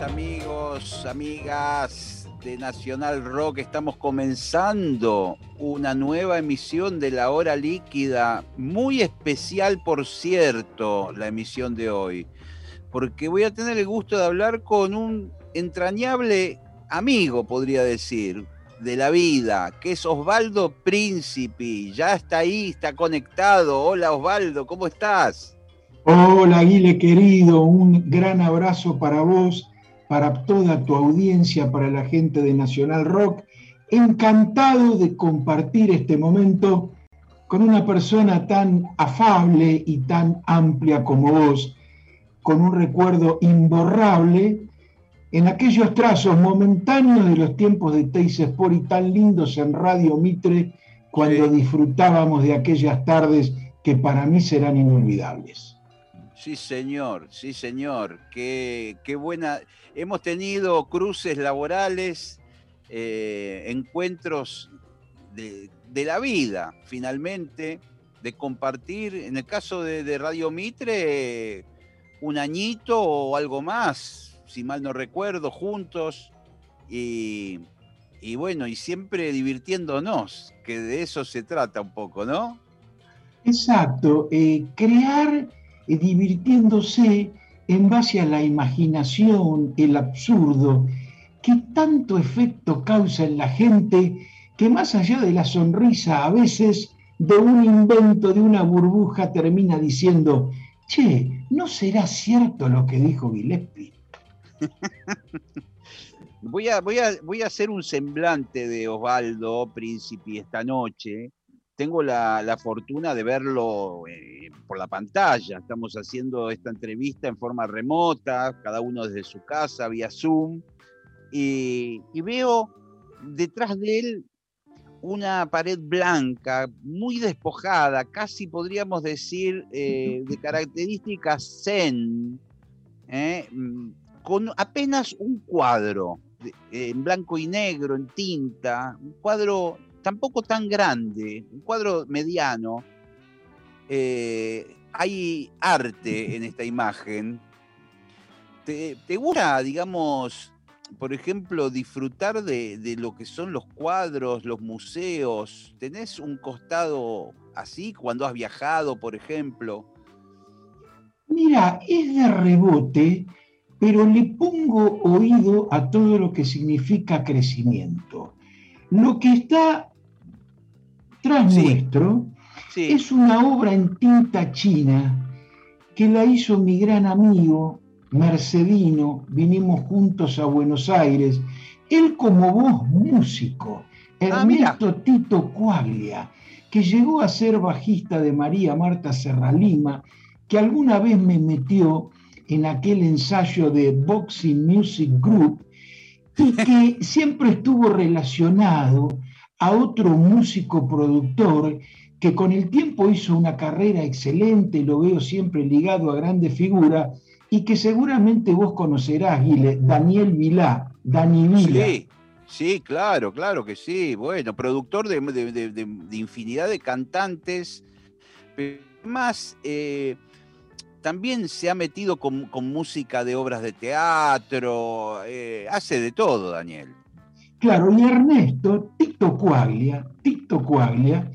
Amigos, amigas de Nacional Rock. Estamos comenzando una nueva emisión de La Hora Líquida, muy especial por cierto, la emisión de hoy, porque voy a tener el gusto de hablar con un entrañable amigo, podría decir, de la vida, que es Osvaldo Príncipe. Ya está ahí, está conectado. Hola Osvaldo, ¿cómo estás? Hola Aguile querido, un gran abrazo para vos, para toda tu audiencia, para la gente de Nacional Rock. Encantado de compartir este momento con una persona tan afable y tan amplia como vos, con un recuerdo imborrable en aquellos trazos momentáneos de los tiempos de Teis Sport y tan lindos en Radio Mitre, cuando Sí. disfrutábamos de aquellas tardes que para mí serán inolvidables. Sí, señor, sí, señor. Qué, qué buena. Hemos tenido cruces laborales, eh, encuentros de, de la vida, finalmente, de compartir, en el caso de, Radio Mitre, un añito o algo más, si mal no recuerdo, juntos. Y, y bueno, y siempre divirtiéndonos, que de eso se trata un poco, ¿no? Exacto, eh, crear divirtiéndose en base a la imaginación, el absurdo, que tanto efecto causa en la gente que más allá de la sonrisa a veces de un invento, de una burbuja, termina diciendo, che, ¿no será cierto lo que dijo Gillespie? Voy a, voy, a, voy a hacer un semblante de Osvaldo Príncipe esta noche. Tengo la, la fortuna de verlo eh, por la pantalla. Estamos haciendo esta entrevista en forma remota, cada uno desde su casa, vía Zoom. Y, veo detrás de él una pared blanca, muy despojada, casi podríamos decir eh, de características zen, ¿eh? Mm, con apenas un cuadro en blanco y negro, en tinta, un cuadro tampoco tan grande, un cuadro mediano. Eh, hay arte en esta imagen. ¿Te, te gusta, digamos, por ejemplo, disfrutar de, de lo que son los cuadros, los museos? ¿Tenés un costado así cuando has viajado, por ejemplo? Mira, es de rebote, pero le pongo oído a todo lo que significa crecimiento. Lo que está tras Sí. nuestro Sí, es una obra en tinta china que la hizo mi gran amigo Mercedino. Vinimos juntos a Buenos Aires. Él como vos, músico. Ah. Ernesto Tito Cuaglia, que llegó a ser bajista de María Marta Serralima, que alguna vez me metió en aquel ensayo de Boxing Music Group y que siempre estuvo relacionado a otro músico productor que con el tiempo hizo una carrera excelente, lo veo siempre ligado a grandes figuras, y que seguramente vos conocerás, Guile, Daniel Vilá, Dani Vila. Sí, sí, claro, claro que sí. Bueno, productor de, de- de- infinidad de cantantes, más eh, también se ha metido con, con música de obras de teatro, eh, hace de todo, Daniel. Claro, y Ernesto, Tito Cuaglia, Tito Cuaglia,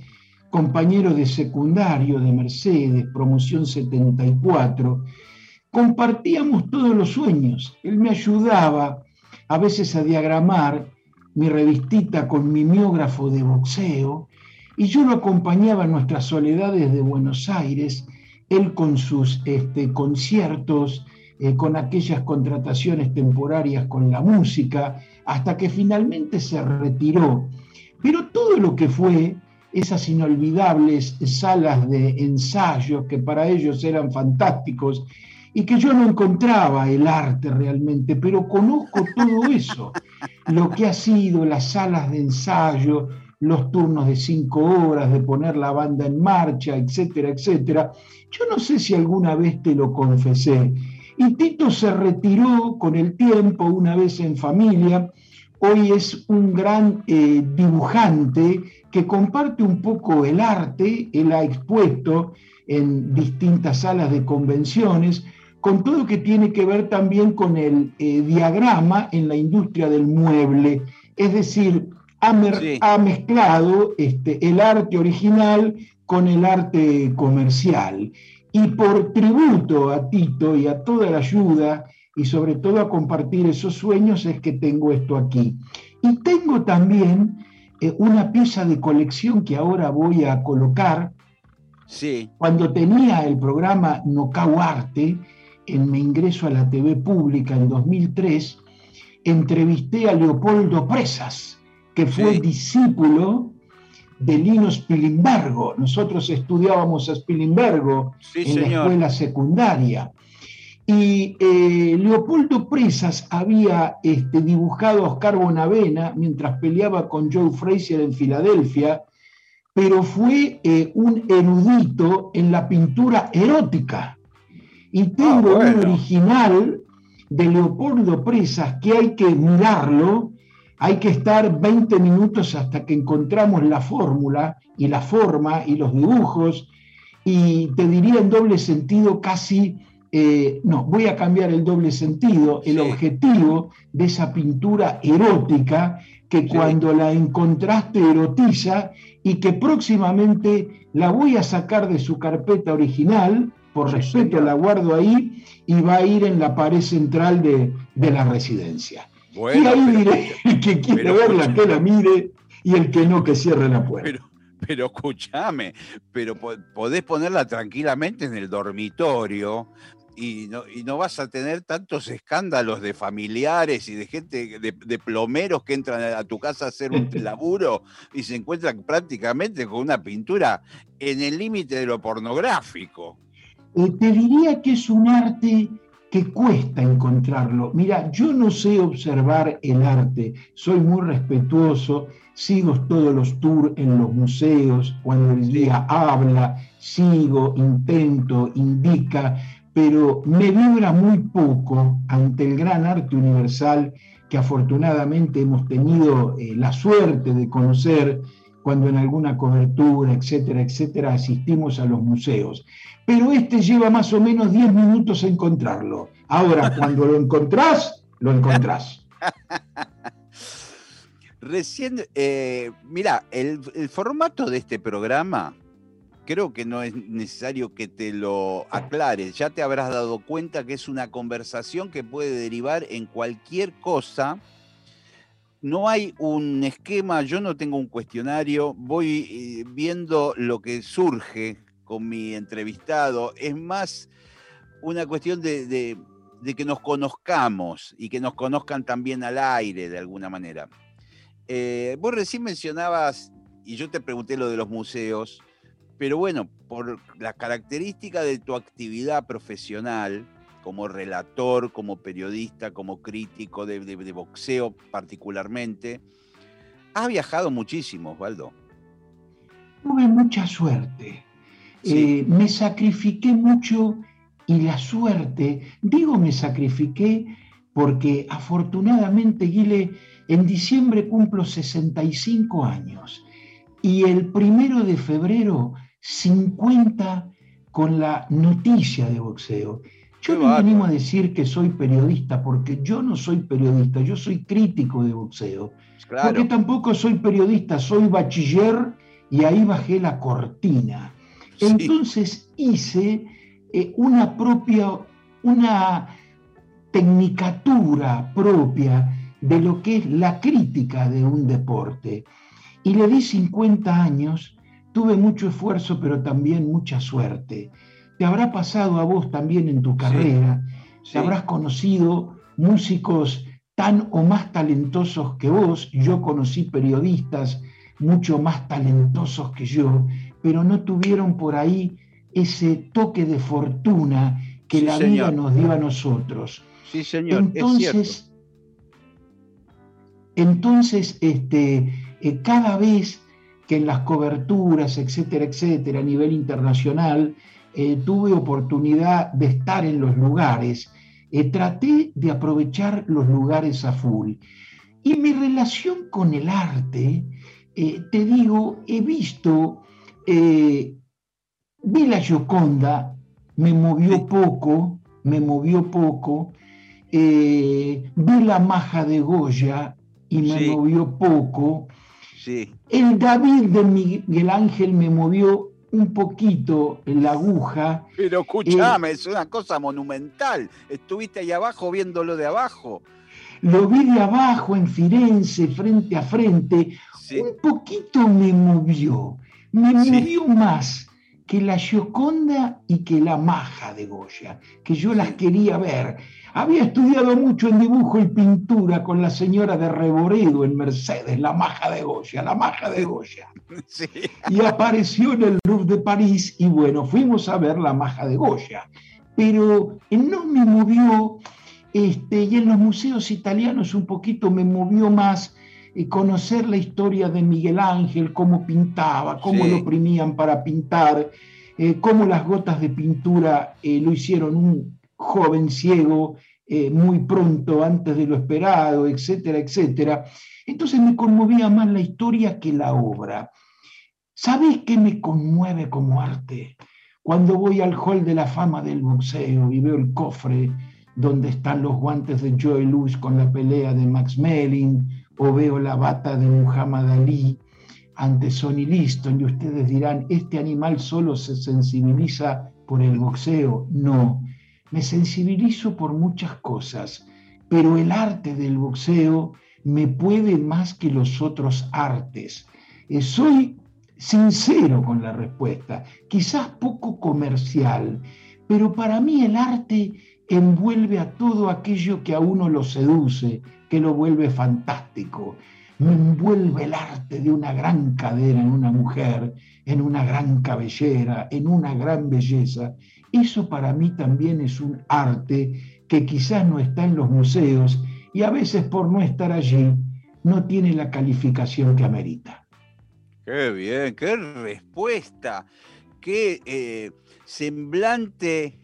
compañero de secundario de Mercedes, promoción 74, compartíamos todos los sueños. Él me ayudaba a veces a diagramar mi revistita con mimeógrafo de boxeo y yo lo acompañaba en nuestras soledades de Buenos Aires, él con sus este, conciertos, eh, con aquellas contrataciones temporarias con la música, hasta que finalmente se retiró. Pero todo lo que fue esas inolvidables salas de ensayo que para ellos eran fantásticos, y que yo no encontraba el arte realmente, pero conozco todo eso, lo que ha sido las salas de ensayo, los turnos de cinco horas, de poner la banda en marcha, etcétera, etcétera. Yo no sé si alguna vez te lo confesé. Y Tito se retiró con el tiempo, una vez en familia. Hoy es un gran eh, dibujante que comparte un poco el arte, él ha expuesto en distintas salas de convenciones, con todo que tiene que ver también con el eh, diagrama en la industria del mueble, es decir, ha, mezclado este, el arte original con el arte comercial. Y por tributo a Tito y a toda la ayuda, y sobre todo a compartir esos sueños, es que tengo esto aquí. Y tengo también eh, una pieza de colección que ahora voy a colocar. Sí. Cuando tenía el programa Nocau Arte, en mi ingreso a la TV pública en 2003, entrevisté a Leopoldo Presas, que fue discípulo de Lino Spilimbergo. Nosotros estudiábamos a Spilimbergo en la escuela secundaria. Y eh, Leopoldo Presas había este, dibujado a Oscar Bonavena mientras peleaba con Joe Frazier en Filadelfia, pero fue eh, un erudito en la pintura erótica. Y tengo ah, un original de Leopoldo Presas que hay que mirarlo hay que estar 20 minutos hasta que encontramos la fórmula y la forma y los dibujos y te diría en doble sentido casi, eh, no, voy a cambiar el doble sentido, el objetivo de esa pintura erótica que cuando la encontraste erotiza y que próximamente la voy a sacar de su carpeta original, por respeto la guardo ahí y va a ir en la pared central de, de la residencia diré, el que quiere verla que la mire y el que no que cierre la puerta. Pero, pero escúchame, pero podés ponerla tranquilamente en el dormitorio y no, y no, vas a tener tantos escándalos de familiares y de gente, de, plomeros que entran a tu casa a hacer un laburo y se encuentran prácticamente con una pintura en el límite de lo pornográfico. Eh, te diría que es un arte que cuesta encontrarlo. Mira, yo no sé observar el arte, soy muy respetuoso, sigo todos los tours en los museos, cuando el día habla, sigo, intento, indica, pero me vibra muy poco ante el gran arte universal que afortunadamente hemos tenido eh, la suerte de conocer cuando en alguna cobertura, etcétera, etcétera, asistimos a los museos pero este lleva más o menos 10 minutos a encontrarlo. Ahora, cuando lo encontrás, lo encontrás. Recién, eh, mira, el, formato de este programa, creo que no es necesario que te lo aclares. Ya te habrás dado cuenta que es una conversación que puede derivar en cualquier cosa. No hay un esquema, yo no tengo un cuestionario, voy eh, viendo lo que surge con mi entrevistado, es más una cuestión de, que nos conozcamos y que nos conozcan también al aire de alguna manera. Eh, vos recién mencionabas, y yo te pregunté lo de los museos, pero bueno, por la característica de tu actividad profesional, como relator, como periodista, como crítico de, de boxeo particularmente, has viajado muchísimo, Osvaldo. Tuve mucha suerte. Eh, me sacrifiqué mucho y la suerte, digo me sacrifiqué porque afortunadamente, Guile, en diciembre cumplo 65 años y el primero de febrero 50 con la noticia de boxeo. Yo no me animo a decir que soy periodista porque yo no soy periodista, yo soy crítico de boxeo. Porque tampoco soy periodista, soy bachiller y ahí bajé la cortina. Entonces hice eh, una propia, una tecnicatura propia de lo que es la crítica de un deporte. Y le di 50 años, tuve mucho esfuerzo, pero también mucha suerte. Te habrá pasado a vos también en tu carrera, te habrás conocido músicos tan o más talentosos que vos, yo conocí periodistas mucho más talentosos que yo, pero no tuvieron por ahí ese toque de fortuna que la vida nos dio a nosotros. Sí, señor. Entonces, entonces este, eh, cada vez que en las coberturas, etcétera, etcétera, a nivel internacional, eh, tuve oportunidad de estar en los lugares, eh, traté de aprovechar los lugares a full. Y mi relación con el arte, te digo, he visto, vi la Gioconda, me movió poco, me movió poco, vi la maja de Goya y me movió poco. El David de Miguel Ángel me movió un poquito la aguja. Pero escúchame, eh, es una cosa monumental. Estuviste ahí abajo viéndolo de abajo. Lo vi de abajo en Firenze, frente a frente. Un poquito me movió. Me movió más que la Gioconda y que la Maja de Goya, que yo las quería ver. Había estudiado mucho en dibujo y pintura con la señora de Reboredo en Mercedes, la Maja de Goya, la Maja de Goya. Y apareció en el Louvre de París y bueno, fuimos a ver la Maja de Goya. Pero no me movió, este, y en los museos italianos un poquito me movió más eh, conocer la historia de Miguel Ángel, cómo pintaba, cómo lo oprimían para pintar, eh, cómo las gotas de pintura eh, lo hicieron un joven ciego muy pronto, antes de lo esperado, etcétera, etcétera. Entonces me conmovía más la historia que la obra. ¿Sabéis qué me conmueve como arte? Cuando voy al hall de la fama del boxeo y veo el cofre donde están los guantes de Joe Louis con la pelea de Max Melling, o veo la bata de Muhammad Ali ante Sonny Liston y ustedes dirán, ¿este animal solo se sensibiliza por el boxeo? No, me sensibilizo por muchas cosas, pero el arte del boxeo me puede más que los otros artes. Eh, soy sincero con la respuesta, quizás poco comercial, pero para mí el arte envuelve a todo aquello que a uno lo seduce, que lo vuelve fantástico. Me envuelve el arte de una gran cadera en una mujer, en una gran cabellera, en una gran belleza. Eso para mí también es un arte que quizás no está en los museos y a veces por no estar allí no tiene la calificación que amerita. Qué bien, qué respuesta, qué eh, semblante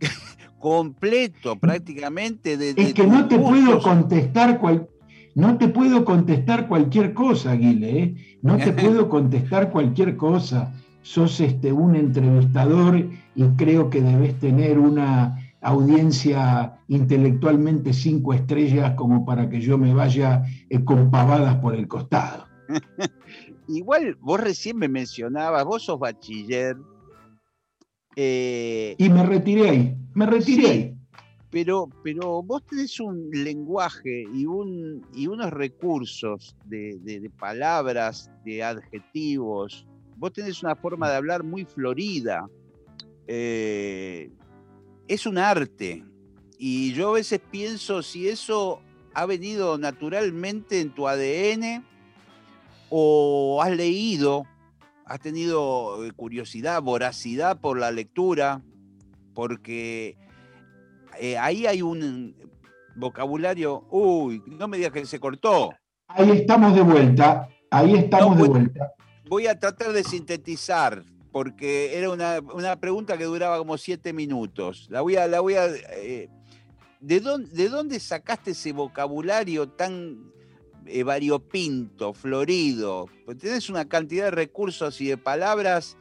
completo prácticamente de... es que no te puedo contestar cual, no te puedo contestar cualquier cosa, Aguile, ¿eh? no te puedo contestar cualquier cosa. Sos este, un entrevistador y creo que debes tener una audiencia intelectualmente cinco estrellas como para que yo me vaya eh, con pavadas por el costado. Igual vos recién me mencionabas, vos sos bachiller, eh, y me retiré ahí, me retiré ahí. Pero, pero vos tenés un lenguaje y, un, y unos recursos de, palabras, de adjetivos. Vos tenés una forma de hablar muy florida. Eh, es un arte. Y yo a veces pienso si eso ha venido naturalmente en tu ADN o has leído has tenido eh, curiosidad, voracidad por la lectura, porque eh, ahí hay un vocabulario, uy, no me digas que se cortó. Ahí estamos de vuelta, ahí estamos de vuelta. Voy a tratar de sintetizar, porque era una, pregunta que duraba como siete minutos. La voy a, la voy a eh, ¿de, dónde, ¿De dónde sacaste ese vocabulario tan eh, variopinto, florido. Pues tienes una cantidad de recursos y de palabras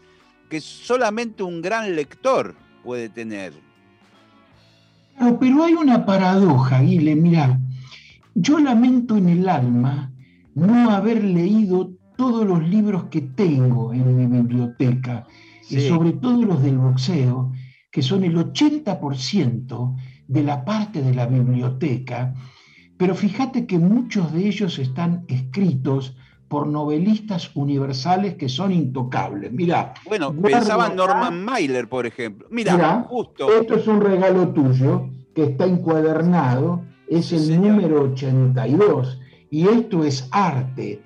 que solamente un gran lector puede tener. pero hay una paradoja, Guile, mira, yo lamento en el alma no haber leído todos los libros que tengo en mi biblioteca, y sobre todo los del boxeo, que son el 80% de la parte de la biblioteca pero fíjate que muchos de ellos están escritos por novelistas universales que son intocables. Mira, bueno, pensaba Norman Mailer, por ejemplo. Mira, justo. Esto es un regalo tuyo que está encuadernado, es el número 82 y esto es arte.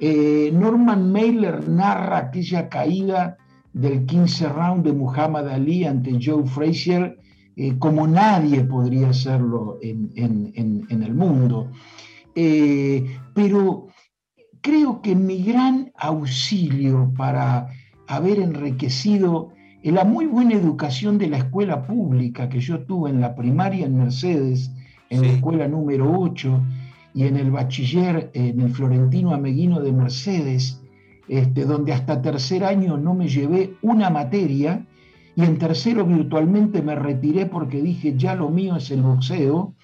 Eh, Norman Mailer narra aquella caída del 15 round de Muhammad Ali ante Joe Frazier eh, como nadie podría hacerlo en, el mundo. Eh, pero creo que mi gran auxilio para haber enriquecido en la muy buena educación de la escuela pública que yo tuve en la primaria en Mercedes, en la escuela número 8 y en el bachiller en el Florentino Ameguino de Mercedes, este, donde hasta tercer año no me llevé una materia y en tercero virtualmente me retiré porque dije ya lo mío es el boxeo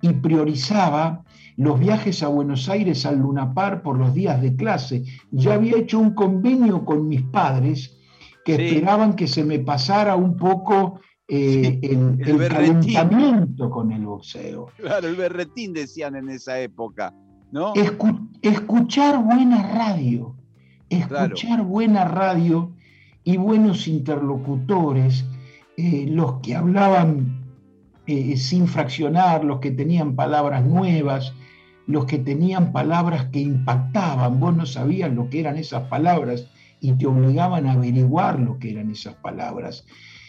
y priorizaba los viajes a Buenos Aires al Lunapar por los días de clase. Ya había hecho un convenio con mis padres que esperaban que se me pasara un poco eh, el, calentamiento con el boxeo. Claro, el berretín decían en esa época, ¿no? escuchar buena radio, escuchar buena radio y buenos interlocutores, eh, los que hablaban eh, sin fraccionar, los que tenían palabras nuevas, los que tenían palabras que impactaban, vos no sabías lo que eran esas palabras y te obligaban a averiguar lo que eran esas palabras.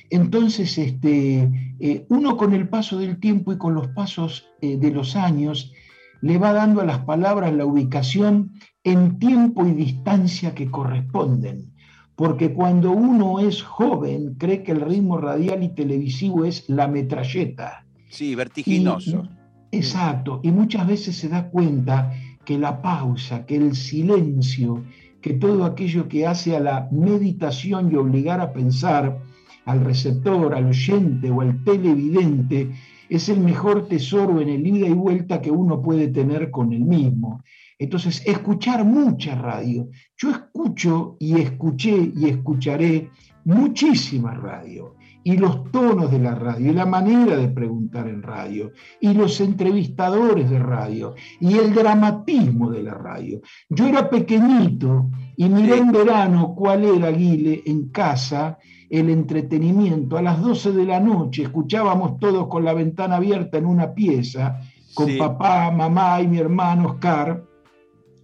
Entonces, este, eh, uno con el paso del tiempo y con los pasos de los años le va dando a las palabras la ubicación en tiempo y distancia que corresponden. Porque cuando uno es joven, cree que el ritmo radial y televisivo es la metralleta. Sí, vertiginoso. exacto. Y muchas veces se da cuenta que la pausa, que el silencio, que todo aquello que hace a la meditación y obligar a pensar, al receptor, al oyente o al televidente, es el mejor tesoro en el ida y vuelta que uno puede tener con el mismo. Entonces, escuchar mucha radio. Yo escucho y escuché y escucharé muchísima radio y los tonos de la radio, y la manera de preguntar en radio, y los entrevistadores de radio, y el dramatismo de la radio. Yo era pequeñito y miré en verano cuál era, Guile, en casa, el entretenimiento. A las 12 de la noche escuchábamos todos con la ventana abierta en una pieza, con papá, mamá y mi hermano Oscar,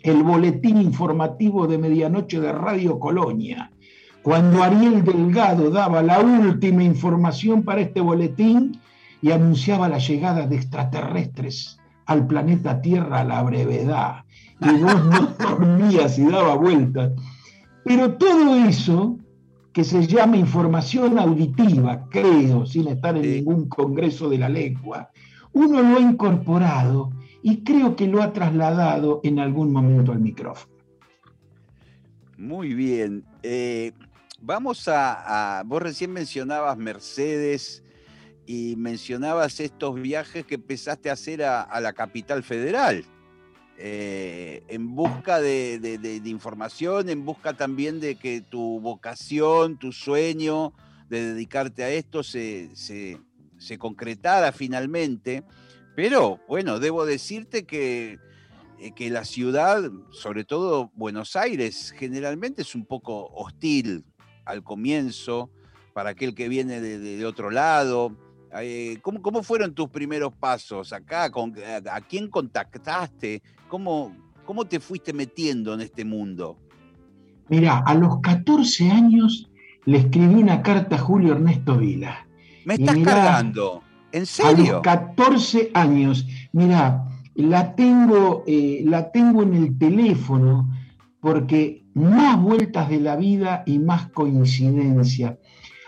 el boletín informativo de medianoche de Radio Colonia. Cuando Ariel Delgado daba la última información para este boletín y anunciaba la llegada de extraterrestres al planeta Tierra a la brevedad, y vos no dormías y daba vueltas. Pero todo eso que se llama información auditiva, creo, sin estar en ningún congreso de la lengua, uno lo ha incorporado y creo que lo ha trasladado en algún momento al micrófono. Muy bien. Eh, vamos a, Vos recién mencionabas Mercedes y mencionabas estos viajes que empezaste a hacer a la capital federal. Eh, en busca de, información, en busca también de que tu vocación, tu sueño de dedicarte a esto se, concretara finalmente. Pero bueno, debo decirte que, eh, que la ciudad, sobre todo Buenos Aires, generalmente es un poco hostil al comienzo para aquel que viene de, otro lado. Eh, ¿cómo, ¿cómo, fueron tus primeros pasos acá? Con, a, quién contactaste? ¿Cómo, ¿Cómo te fuiste metiendo en este mundo? Mira, a los 14 años le escribí una carta a Julio Ernesto Vila. ¿Me estás cargando? ¿En serio? A los 14 años. Mira, la tengo, eh, la tengo en el teléfono porque más vueltas de la vida y más coincidencia.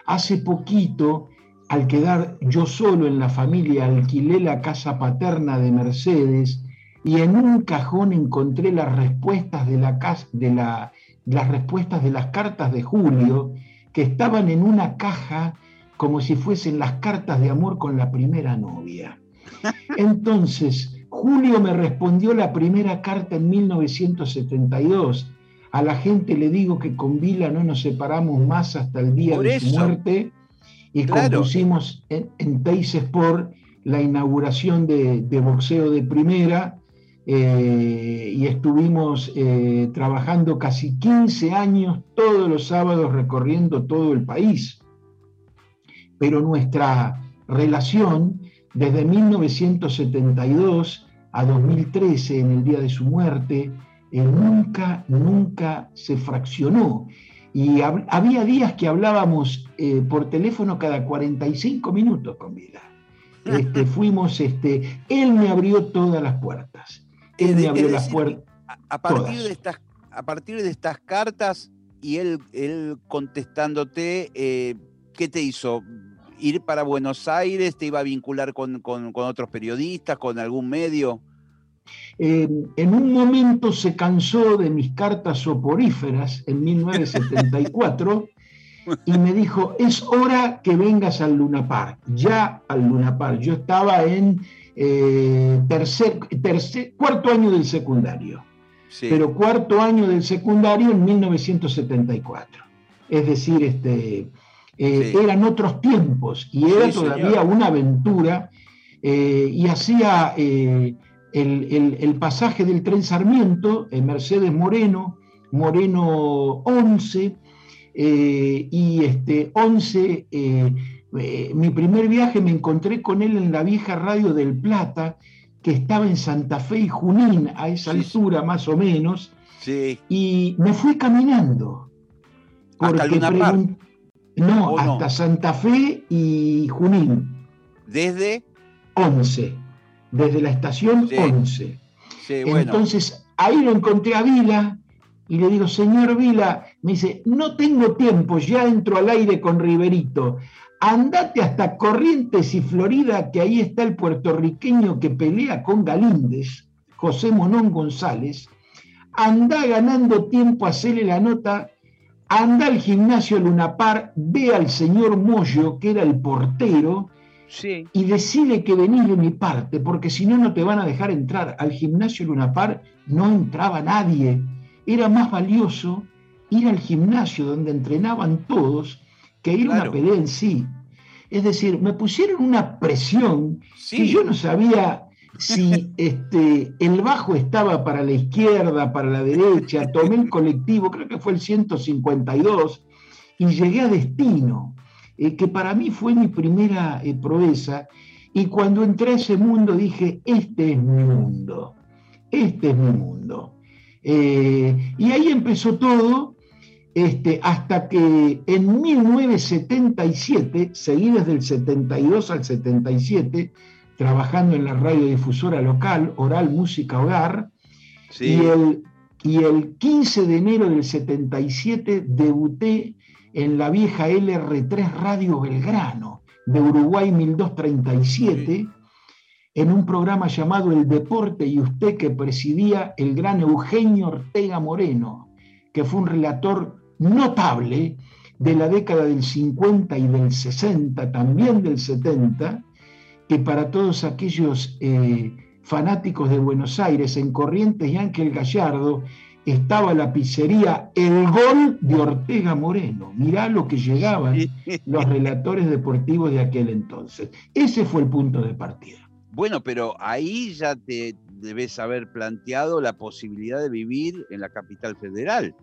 Hace poquito, al quedar yo solo en la familia, alquilé la casa paterna de Mercedes y en un cajón encontré las respuestas de, la, de las respuestas de las cartas de Julio que estaban en una caja como si fuesen las cartas de amor con la primera novia. Entonces, Julio me respondió la primera carta en 1972. A la gente le digo que con Vila no nos separamos más hasta el día de su muerte y compusimos en, en Teis Sport la inauguración de, de boxeo de primera eh, y estuvimos eh, trabajando casi 15 años todos los sábados recorriendo todo el país. Pero nuestra relación desde 1972 a 2013, en el día de su muerte, eh, nunca, nunca se fraccionó. Y había días que hablábamos eh, por teléfono cada 45 minutos con Vila. Este, fuimos, este, él me abrió todas las puertas. Él me abrió las puertas. A, partir de estas, a partir de estas cartas y él, él contestándote, eh, ¿qué te hizo? ¿Ir para Buenos Aires? ¿Te iba a vincular con, con otros periodistas, con algún medio? Eh, en un momento se cansó de mis cartas soporíferas en 1974 y me dijo, es hora que vengas al Luna Park, ya al Luna Park. Yo estaba en eh, tercer, tercer, cuarto año del secundario, pero cuarto año del secundario en 1974. Es decir, este, eh, eran otros tiempos y era todavía una aventura y hacía el, pasaje del tren Sarmiento, en Mercedes Moreno, Moreno 11, eh, y este 11, eh, eh, mi primer viaje me encontré con él en la vieja radio del Plata, que estaba en Santa Fe y Junín, a esa altura más o menos, y me fui caminando. Porque ¿Hasta No, hasta Santa Fe y Junín. ¿Desde? 11 desde la estación 11. Entonces ahí lo encontré a Vila y le digo, señor Vila, me dice, no tengo tiempo, ya entro al aire con Riverito. Andate hasta Corrientes y Florida, que ahí está el puertorriqueño que pelea con Galíndez, José Monón González. Anda ganando tiempo, hacerle la nota. Anda al gimnasio Lunapar, ve al señor Moyo, que era el portero, y decide que venís de mi parte, porque si no, no te van a dejar entrar. Al gimnasio Lunapar no entraba nadie. Era más valioso ir al gimnasio donde entrenaban todos que ir a una pelea en sí. Es decir, me pusieron una presión que yo no sabía si este, el bajo estaba para la izquierda, para la derecha. Tomé el colectivo, creo que fue el 152, y llegué a destino. Eh, que para mí fue mi primera eh, proeza. Y cuando entré a ese mundo dije, este es mi mundo, este es mi mundo. Eh, y ahí empezó todo, este, hasta que en 1977, seguí desde el 72 al 77, trabajando en la radiodifusora local, Oral Música Hogar, y, el, y el 15 de enero del 77 debuté en la vieja LR3 Radio Belgrano de Uruguay 1237, en un programa llamado El Deporte y usted que presidía el gran Eugenio Ortega Moreno, que fue un relator notable de la década del 50 y del 60, también del 70, que para todos aquellos eh, fanáticos de Buenos Aires en Corrientes y Ángel Gallardo estaba la pizzería El Gol de Ortega Moreno. Mirá lo que llegaban los relatores deportivos de aquel entonces. Ese fue el punto de partida. Bueno, pero ahí ya te debes haber planteado la posibilidad de vivir en la capital federal.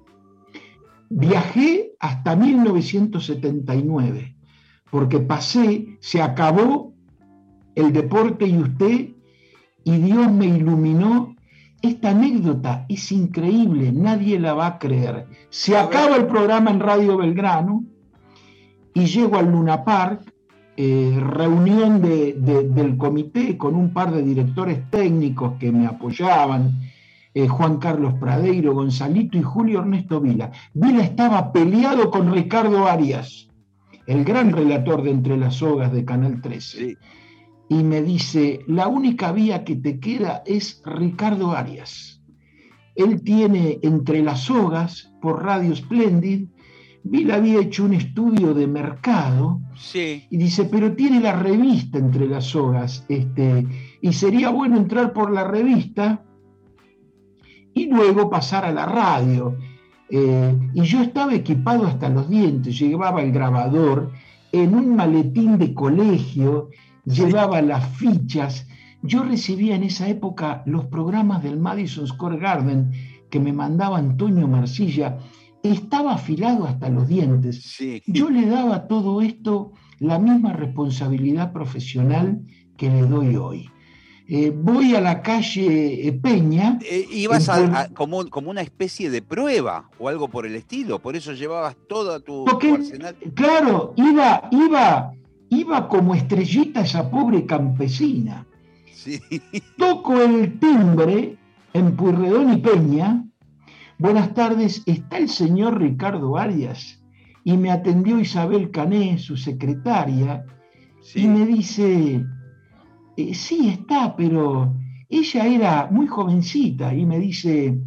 Viajé hasta 1979, porque pasé, se acabó el deporte y usted, y Dios me iluminó esta anécdota es increíble, nadie la va a creer. Se acaba el programa en Radio Belgrano y llego al Luna Park, eh, reunión del comité con un par de directores técnicos que me apoyaban, eh, Juan Carlos Pradeiro, Gonzalito y Julio Ernesto Vila. Vila estaba peleado con Ricardo Arias, el gran relator de Entre las Sogas de Canal 13 y me dice, la única vía que te queda es Ricardo Arias. Él tiene entre las sogas por Radio Splendid, Bill había hecho un estudio de mercado y dice, pero tiene la revista entre las sogas, este, y sería bueno entrar por la revista y luego pasar a la radio. Eh, y yo estaba equipado hasta los dientes, llevaba el grabador en un maletín de colegio llevaba las fichas. Yo recibía en esa época los programas del Madison Square Garden que me mandaba Antonio Marcilla. Estaba afilado hasta los dientes. Yo le daba a todo esto la misma responsabilidad profesional que le doy hoy. eh, voy a la calle eh, Peña. Eh, ibas a, como, como, una especie de prueba o algo por el estilo, por eso llevabas toda tu, arsenal. Claro, iba, iba, iba como estrellita esa pobre campesina. Sí. Toco el timbre en Purredón y Peña. Buenas tardes, ¿está el señor Ricardo Arias? Y me atendió Isabel Cané, su secretaria, y me dice, eh, sí está, pero ella era muy jovencita y me dice,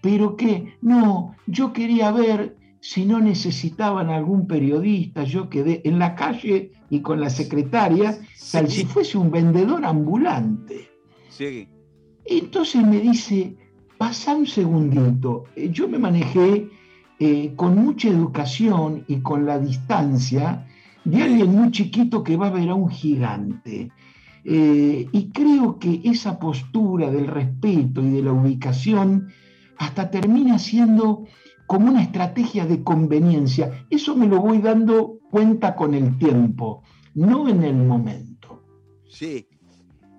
pero que, no, yo quería ver si no necesitaban algún periodista, yo quedé en la calle y con la secretaria, tal si fuese un vendedor ambulante. Sí. Entonces me dice, pasa un segundito, eh, yo me manejé eh, con mucha educación y con la distancia de alguien muy chiquito que va a ver a un gigante. Eh, y creo que esa postura del respeto y de la ubicación hasta termina siendo como una estrategia de conveniencia. Eso me lo voy dando cuenta con el tiempo, no en el momento. Sí.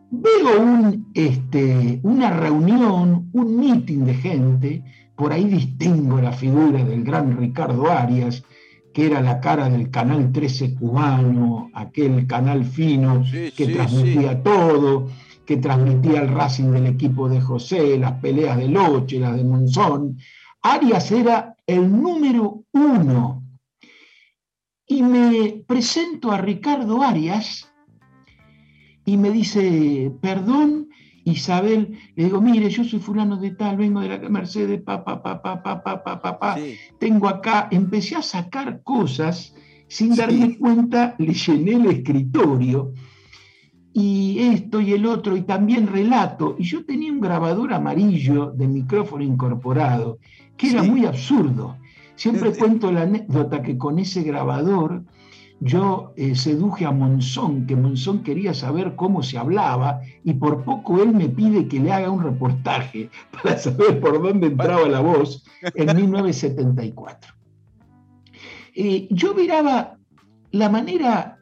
Veo un, este, una reunión, un meeting de gente, por ahí distingo la figura del gran Ricardo Arias, que era la cara del canal 13 cubano, aquel canal fino que transmitía todo, que transmitía el Racing del equipo de José, las peleas de Loche, las de Monzón. Arias era el número uno. Y me presento a Ricardo Arias y me dice, perdón, Isabel, le digo, mire, yo soy fulano de tal, vengo de la Mercedes, pa, pa, pa, pa, pa, pa, pa, pa, tengo acá, empecé a sacar cosas, sin darme cuenta, le llené el escritorio, y esto y el otro, y también relato, y yo tenía un grabador amarillo de micrófono incorporado, que era muy absurdo. Siempre cuento la anécdota que con ese grabador yo eh, seduje a Monzón, que Monzón quería saber cómo se hablaba y por poco él me pide que le haga un reportaje para saber por dónde entraba la voz en 1974. Eh, yo miraba la manera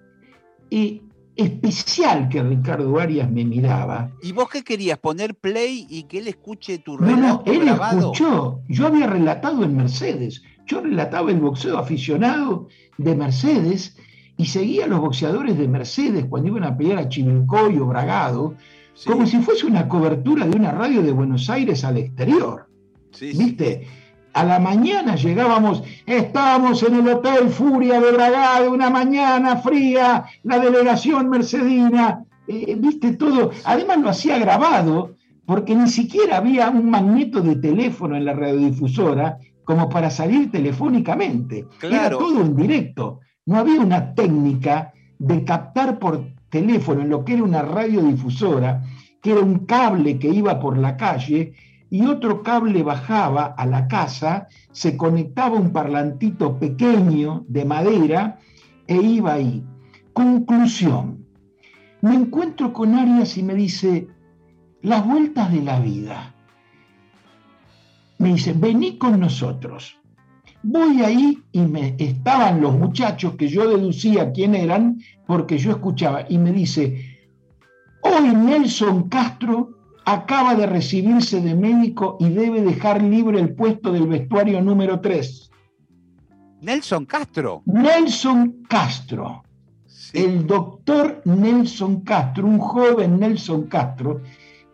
eh, especial que Ricardo Arias me miraba. ¿Y vos qué querías? ¿Poner play y que él escuche tu relato No, no, él escuchó. Yo había relatado en Mercedes. Yo relataba el boxeo aficionado de Mercedes y seguía a los boxeadores de Mercedes cuando iban a pelear a Chivilcoy o Bragado, como si fuese una cobertura de una radio de Buenos Aires al exterior. ¿Viste? A la mañana llegábamos, estábamos en el Hotel Furia de Bragado, una mañana fría, la delegación mercedina, eh, viste todo. Además lo hacía grabado, porque ni siquiera había un magneto de teléfono en la radiodifusora como para salir telefónicamente. Era todo en directo. No había una técnica de captar por teléfono en lo que era una radiodifusora, que era un cable que iba por la calle y otro cable bajaba a la casa, se conectaba un parlantito pequeño de madera e iba ahí. Conclusión. Me encuentro con Arias y me dice, las vueltas de la vida. Me dice, vení con nosotros. Voy ahí y me estaban los muchachos que yo deducía quién eran porque yo escuchaba y me dice, hoy Nelson Castro acaba de recibirse de médico y debe dejar libre el puesto del vestuario número 3. Nelson Castro. Nelson Castro. El doctor Nelson Castro, un joven Nelson Castro,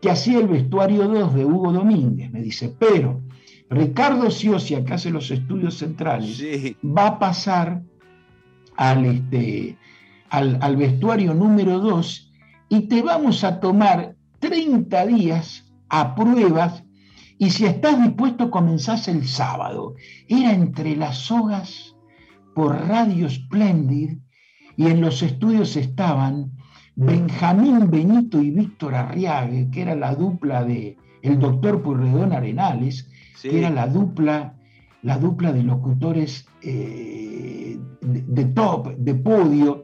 que hacía el vestuario 2 de Hugo Domínguez. Me dice, pero Ricardo Siosia, que hace los estudios centrales, va a pasar al, este, al, vestuario número 2 y te vamos a tomar 30 días a pruebas y si estás dispuesto comenzás el sábado. Era entre las sogas por Radio Splendid y en los estudios estaban Benjamín Benito y Víctor Arriague, que era la dupla de el doctor Purredón Arenales, que era la dupla, la dupla de locutores eh, de, top, de podio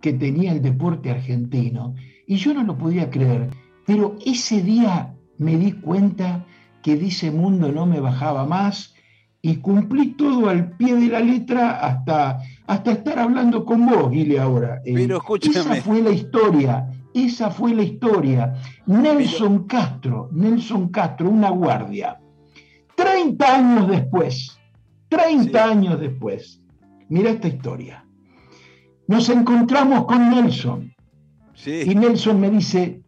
que tenía el deporte argentino. Y yo no lo podía creer, pero ese día me di cuenta que Dice Mundo no me bajaba más y cumplí todo al pie de la letra hasta, hasta estar hablando con vos, Guile, ahora. Eh, pero escúchame. Esa fue la historia. esa fue la historia. Nelson Castro, Nelson Castro, una guardia. 30 años después, 30 años después, mira esta historia. Nos encontramos con Nelson. Y Nelson me dice,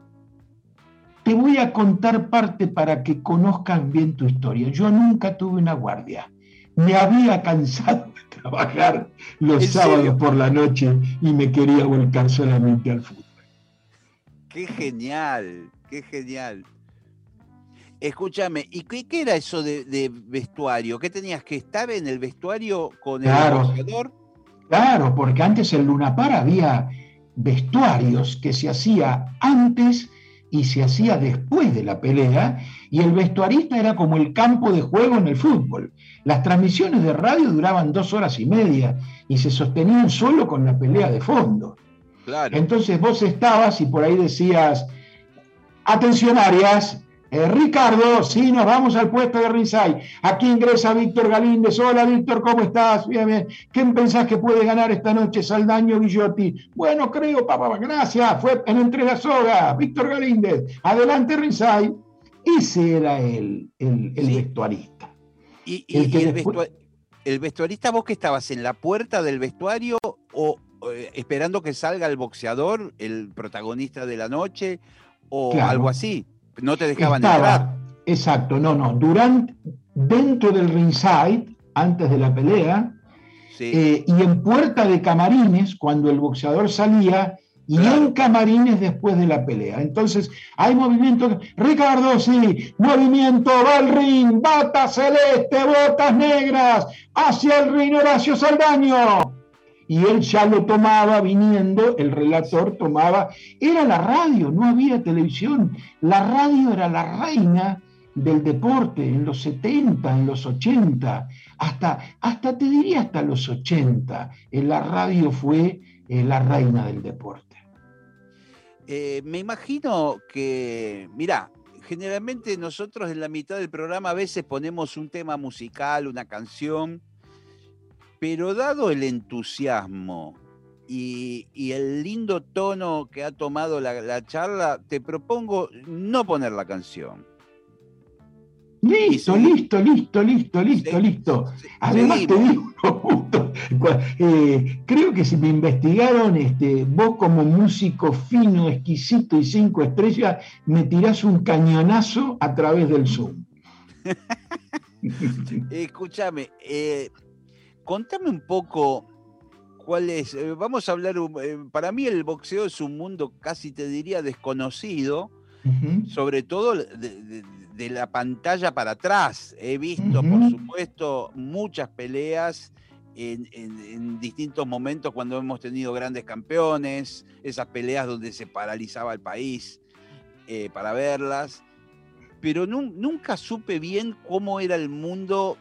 te voy a contar parte para que conozcan bien tu historia. Yo nunca tuve una guardia. Me había cansado de trabajar los sábados por la noche y me quería volcar solamente al fútbol. Qué genial, qué genial. Escúchame, ¿y qué, era eso de, vestuario? ¿Qué tenías que estar en el vestuario con el boxeador? Claro, porque antes en Lunapar había vestuarios que se hacía antes y se hacía después de la pelea, y el vestuarista era como el campo de juego en el fútbol. Las transmisiones de radio duraban dos horas y media y se sostenían solo con la pelea de fondo. Claro. Entonces vos estabas y por ahí decías, atención Arias, eh, Ricardo, sí, nos vamos al puesto de Rizai. Aquí ingresa Víctor Galíndez. Hola, Víctor, ¿cómo estás? Bien, bien. ¿Quién pensás que puede ganar esta noche? Saldaño Guillotti. Bueno, creo, papá, gracias. Fue en entre la soga. Víctor Galíndez. Adelante, Rizai. Ese era el, el, vestuarista. ¿Y, el, vestuarista, vos que estabas en la puerta del vestuario o eh, esperando que salga el boxeador, el protagonista de la noche, o algo así? No te dejaban entrar. Exacto, no, no. Durante, dentro del ringside, antes de la pelea, eh, y en puerta de camarines, cuando el boxeador salía, y en camarines después de la pelea. Entonces, hay movimiento. Ricardo, sí, movimiento, va al ring, batas celeste, botas negras, hacia el ring Horacio Saldaño y él ya lo tomaba viniendo, el relator tomaba, era la radio, no había televisión, la radio era la reina del deporte en los 70, en los 80, hasta, hasta te diría hasta los 80, la radio fue eh, la reina del deporte. Eh, me imagino que, mira, generalmente nosotros en la mitad del programa a veces ponemos un tema musical, una canción, pero dado el entusiasmo y, el lindo tono que ha tomado la, charla, te propongo no poner la canción. Listo, listo, listo, listo, listo, listo. Además te digo, eh, creo que si me investigaron, este, vos como músico fino, exquisito y cinco estrellas, me tirás un cañonazo a través del Zoom. Escúchame, eh, contame un poco cuál es, eh, vamos a hablar, eh, para mí el boxeo es un mundo casi te diría desconocido, sobre todo de, la pantalla para atrás. He visto, por supuesto, muchas peleas. En, distintos momentos cuando hemos tenido grandes campeones, esas peleas donde se paralizaba el país eh, para verlas, pero nunca supe bien cómo era el mundo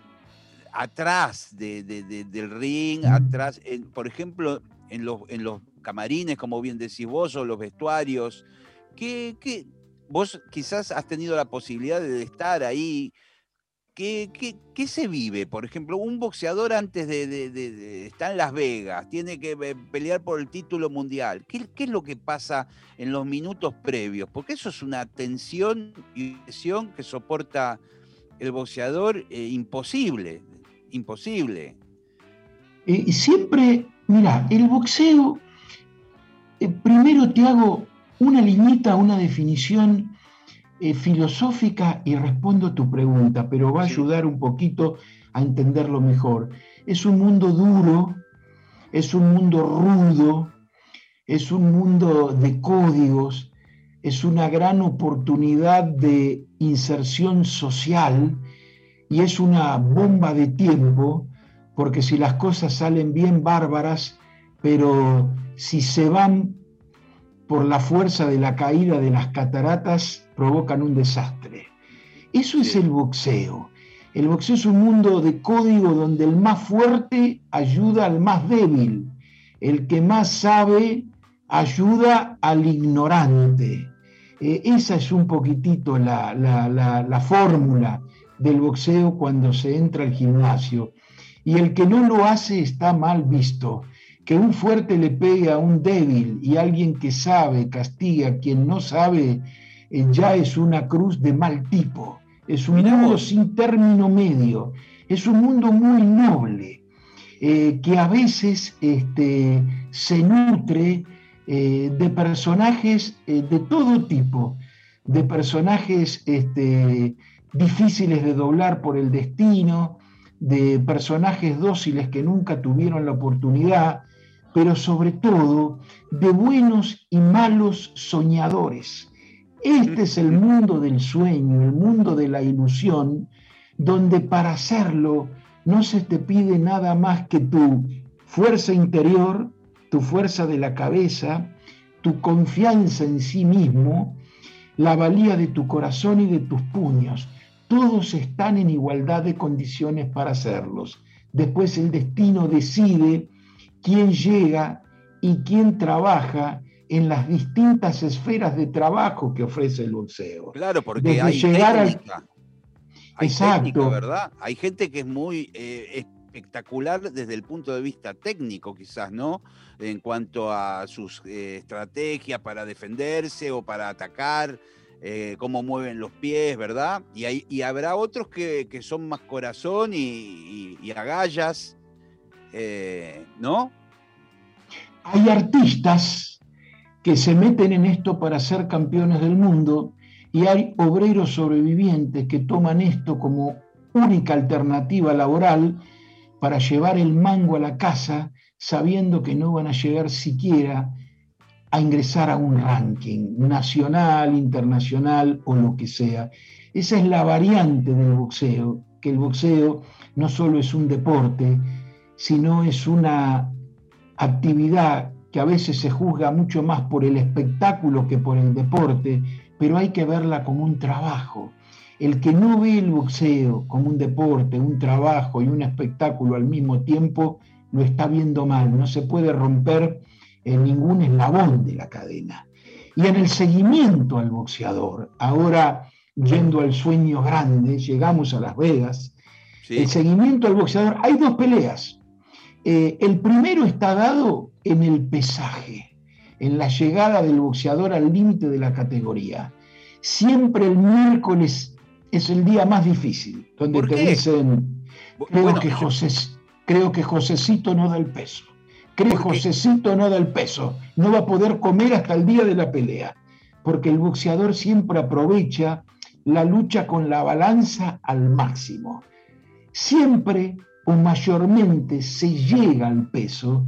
atrás del ring, atrás, por ejemplo, en los, en los camarines, como bien decís vos, o los vestuarios, que, vos quizás has tenido la posibilidad de estar ahí. ¿Qué, qué, se vive? Por ejemplo, un boxeador antes de, estar en Las Vegas, tiene que eh, pelear por el título mundial. ¿Qué, es lo que pasa en los minutos previos? Porque eso es una tensión y presión que soporta el boxeador eh, imposible imposible. y siempre, mira, el boxeo, eh, primero te hago una limita, una definición eh, filosófica y respondo a tu pregunta, pero va a ayudar un poquito a entenderlo mejor. Es un mundo duro, es un mundo rudo, es un mundo de códigos, es una gran oportunidad de inserción social y es una bomba de tiempo, porque si las cosas salen bien bárbaras, pero si se van por la fuerza de la caída de las cataratas, provocan un desastre. Eso es el boxeo. El boxeo es un mundo de código donde el más fuerte ayuda al más débil, el que más sabe ayuda al ignorante. Eh, esa es un poquitito la, la fórmula del boxeo cuando se entra al gimnasio. Y el que no lo hace está mal visto. que un fuerte le pegue a un débil y alguien que sabe castiga a quien no sabe, eh, ya es una cruz de mal tipo. Es un mundo sin término medio. Es un mundo muy noble, eh, que a veces este, se nutre eh, de personajes de todo tipo, de personajes este, difíciles de doblar por el destino, de personajes dóciles que nunca tuvieron la oportunidad, pero sobre todo de buenos y malos soñadores. Este es el mundo del sueño, el mundo de la ilusión, donde para hacerlo no se te pide nada más que tu fuerza interior, tu fuerza de la cabeza, tu confianza en sí mismo, la valía de tu corazón y de tus puños todos están en igualdad de condiciones para hacerlos. Después el destino decide quién llega y quién trabaja en las distintas esferas de trabajo que ofrece el boxeo. Claro, porque hay llegar técnica. Hay Exacto. ¿verdad? Hay gente que es muy eh, espectacular desde el punto de vista técnico, quizás, ¿no? En cuanto a sus eh, estrategias para defenderse o para atacar. Eh, cómo mueven los pies, ¿verdad? Y, y habrá otros que, son más corazón y, agallas, eh, ¿no? Hay artistas que se meten en esto para ser campeones del mundo y hay obreros sobrevivientes que toman esto como única alternativa laboral para llevar el mango a la casa sabiendo que no van a llegar siquiera a ingresar a un ranking nacional, internacional o lo que sea. Esa es la variante del boxeo, que el boxeo no solo es un deporte, sino es una actividad que a veces se juzga mucho más por el espectáculo que por el deporte, pero hay que verla como un trabajo. El que no ve el boxeo como un deporte, un trabajo y un espectáculo al mismo tiempo, lo está viendo mal. No se puede romper en ningún eslabón de la cadena. Y en el seguimiento al boxeador, ahora yendo al sueño grande, llegamos a Las Vegas, el seguimiento al boxeador, hay dos peleas. Eh, el primero está dado en el pesaje, en la llegada del boxeador al límite de la categoría. Siempre el miércoles es el día más difícil, donde te dicen, creo, que José, creo que Josecito no da el peso cree Josecito no da el peso, no va a poder comer hasta el día de la pelea, porque el boxeador siempre aprovecha la lucha con la balanza al máximo. Siempre o mayormente se llega al peso.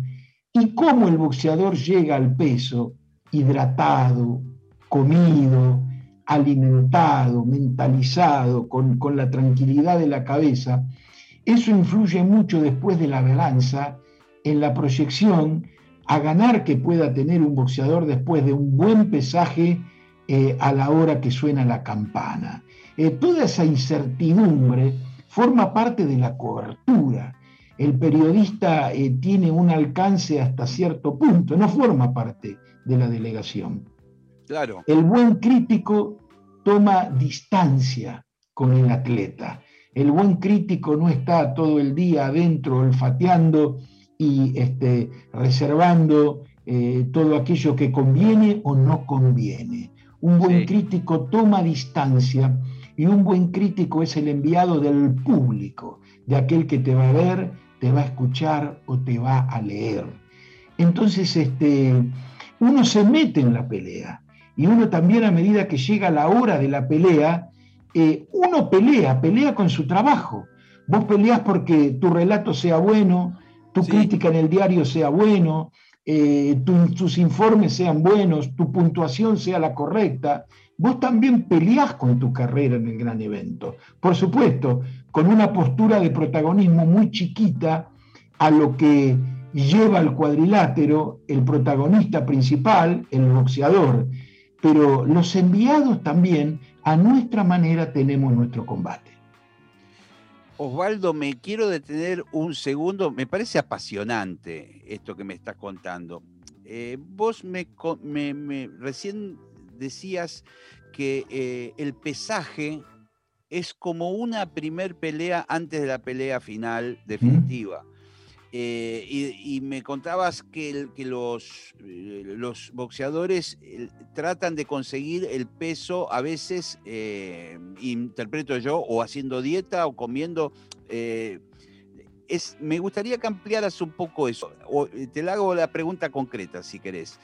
Y cómo el boxeador llega al peso, hidratado, comido, alimentado, mentalizado, con, con la tranquilidad de la cabeza, eso influye mucho después de la balanza en la proyección a ganar que pueda tener un boxeador después de un buen pesaje eh, a la hora que suena la campana. Eh, toda esa incertidumbre forma parte de la cobertura. El periodista eh, tiene un alcance hasta cierto punto, no forma parte de la delegación. Claro. El buen crítico toma distancia con el atleta. El buen crítico no está todo el día adentro olfateando y este, reservando eh, todo aquello que conviene o no conviene. Un buen crítico toma distancia y un buen crítico es el enviado del público, de aquel que te va a ver, te va a escuchar o te va a leer. Entonces, este, uno se mete en la pelea y uno también a medida que llega la hora de la pelea, eh, uno pelea, pelea con su trabajo. Vos peleas porque tu relato sea bueno, tu crítica en el diario sea bueno, eh, tus informes sean buenos, tu puntuación sea la correcta, vos también peleás con tu carrera en el gran evento. Por supuesto, con una postura de protagonismo muy chiquita a lo que lleva al cuadrilátero el protagonista principal, el boxeador. Pero los enviados también, a nuestra manera, tenemos nuestro combate. Osvaldo, me quiero detener un segundo. Me parece apasionante esto que me estás contando. Eh, vos me, recién decías que eh, el pesaje es como una primer pelea antes de la pelea final definitiva. Eh, y, me contabas que, que los, eh, los, boxeadores eh, tratan de conseguir el peso, a veces, interpreto yo, o haciendo dieta o comiendo. es, me gustaría que ampliaras un poco eso. O, te hago la pregunta concreta, si querés.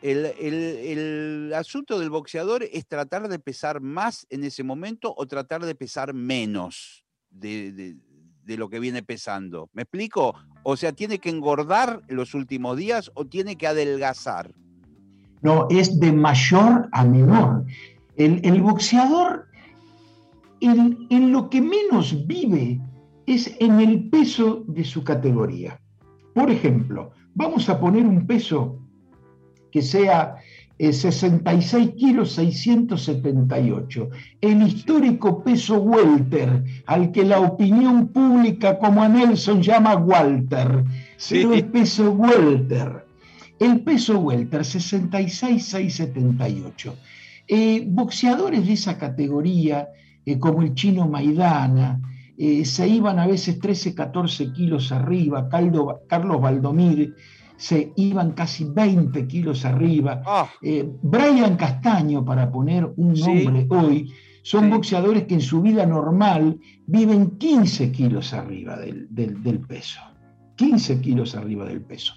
El, el, asunto del boxeador es tratar de pesar más en ese momento o tratar de pesar menos de, de lo que viene pesando. ¿Me explico? O sea, ¿tiene que engordar en los últimos días o tiene que adelgazar? No, es de mayor a menor. El, boxeador en, en lo que menos vive es en el peso de su categoría. Por ejemplo, vamos a poner un peso que sea 66 eh, kilos 678, el histórico peso welter, al que la opinión pública como a Nelson llama Walter, sí. el peso welter. El peso welter, 66 678. Eh, boxeadores de esa categoría, eh, como el chino Maidana, se iban a veces 13, 14 kilos arriba, Carlos Valdomir, se iban casi 20 kilos arriba. Ah. Eh, Brian Castaño, para poner un nombre hoy, son boxeadores que en su vida normal viven 15 kilos arriba del, del, peso. 15 kilos arriba del peso.